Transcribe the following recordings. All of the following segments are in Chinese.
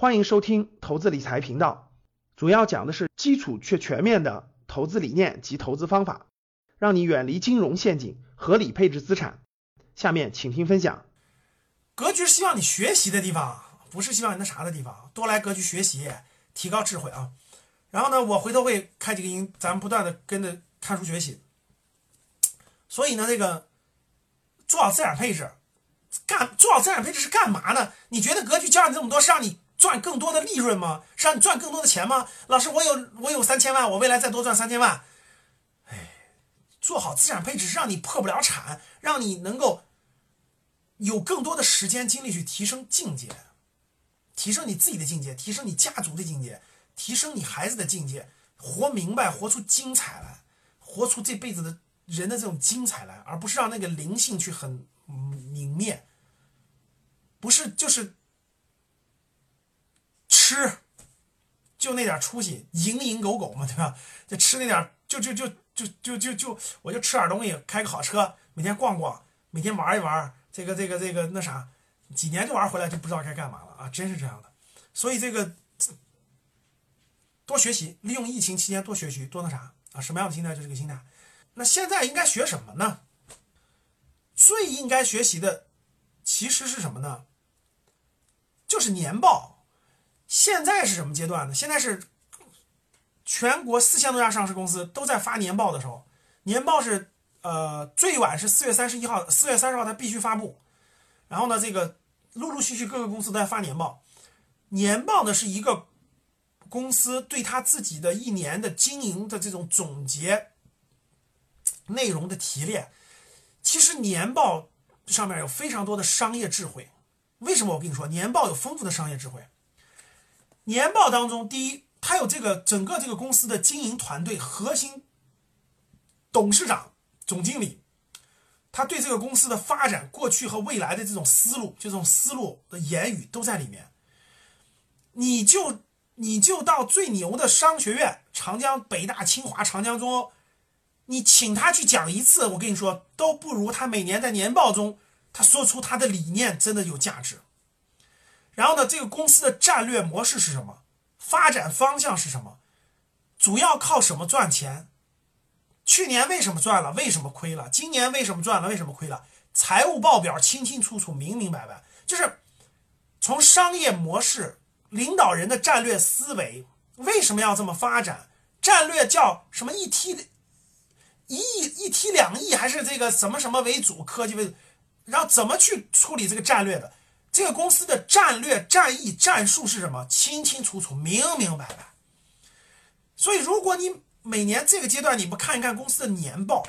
欢迎收听投资理财频道，主要讲的是基础却全面的投资理念及投资方法，让你远离金融陷阱，合理配置资产。下面请听分享。格局是希望你学习的地方，不是希望你那啥的地方。多来格局学习，提高智慧啊。然后呢，我回头会开几个音，咱们不断的跟着看书学习。所以呢，这个做好资产配置，干做好资产配置是干嘛呢？你觉得格局教你这么多是让你赚更多的利润吗？是让你赚更多的钱吗？老师，我有我有三千万，我未来再多赚三千万。哎，做好资产配置是让你破不了产，让你能够。有更多的时间精力去提升境界，提升你自己的境界，提升你家族的境界，提升你孩子的境界，活明白，活出精彩来，活出这辈子的人的这种精彩来，而不是让那个灵性去很泯灭，不是就是吃，就那点出息，蝇营狗苟嘛，对吧？就吃那点，就就就就就就就，我就吃点东西，开个好车，每天逛逛，每天玩一玩。这个这个这个那啥，几年就玩回来就不知道该干嘛了啊！真是这样的，所以这个多学习，利用疫情期间多学习，多那啥啊！什么样的心态就这个心态。那现在应该学什么呢？最应该学习的其实是什么呢？就是年报。现在是什么阶段呢？现在是全国四千多家上市公司都在发年报的时候，年报是。呃，最晚是四月三十一号，四月三十号它必须发布。然后呢，这个陆陆续续各个公司都在发年报。年报呢是一个公司对他自己的一年的经营的这种总结内容的提炼。其实年报上面有非常多的商业智慧。为什么我跟你说年报有丰富的商业智慧？年报当中，第一，他有这个整个这个公司的经营团队核心董事长。总经理，他对这个公司的发展、过去和未来的这种思路，就这种思路的言语都在里面。你就你就到最牛的商学院，长江、北大、清华、长江、中，你请他去讲一次，我跟你说，都不如他每年在年报中他说出他的理念真的有价值。然后呢，这个公司的战略模式是什么？发展方向是什么？主要靠什么赚钱？去年为什么赚了？为什么亏了？今年为什么赚了？为什么亏了？财务报表清清楚楚、明明白白，就是从商业模式、领导人的战略思维，为什么要这么发展？战略叫什么？一梯一亿、一梯两亿，还是这个什么什么为主？科技为主，然后怎么去处理这个战略的？这个公司的战略、战役、战术是什么？清清楚楚、明明白白。所以，如果你每年这个阶段你不看一看公司的年报，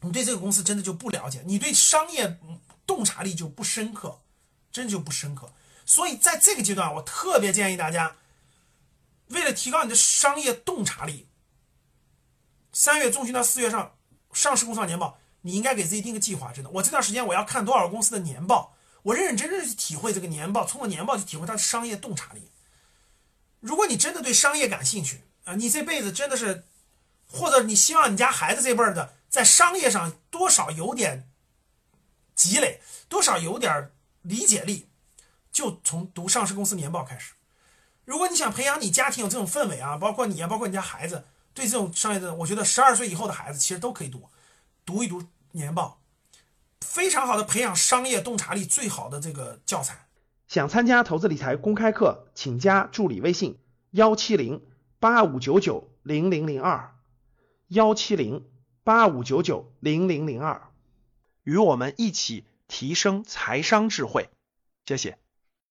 你对这个公司真的就不了解，你对商业洞察力就不深刻，真就不深刻。所以在这个阶段，我特别建议大家，为了提高你的商业洞察力，三月中旬到四月上上市公司年报，你应该给自己定个计划。真的，我这段时间我要看多少公司的年报，我认认真真去体会这个年报，通过年报去体会它的商业洞察力。如果你真的对商业感兴趣，啊，你这辈子真的是，或者你希望你家孩子这辈儿的在商业上多少有点积累，多少有点理解力，就从读上市公司年报开始。如果你想培养你家庭有这种氛围啊，包括你啊，包括你家孩子对这种商业的，我觉得十二岁以后的孩子其实都可以读，读一读年报，非常好的培养商业洞察力最好的这个教材。想参加投资理财公开课，请加助理微信幺七零。八五九九零零零二幺七零八五九九零零零二，与我们一起提升财商智慧，谢谢。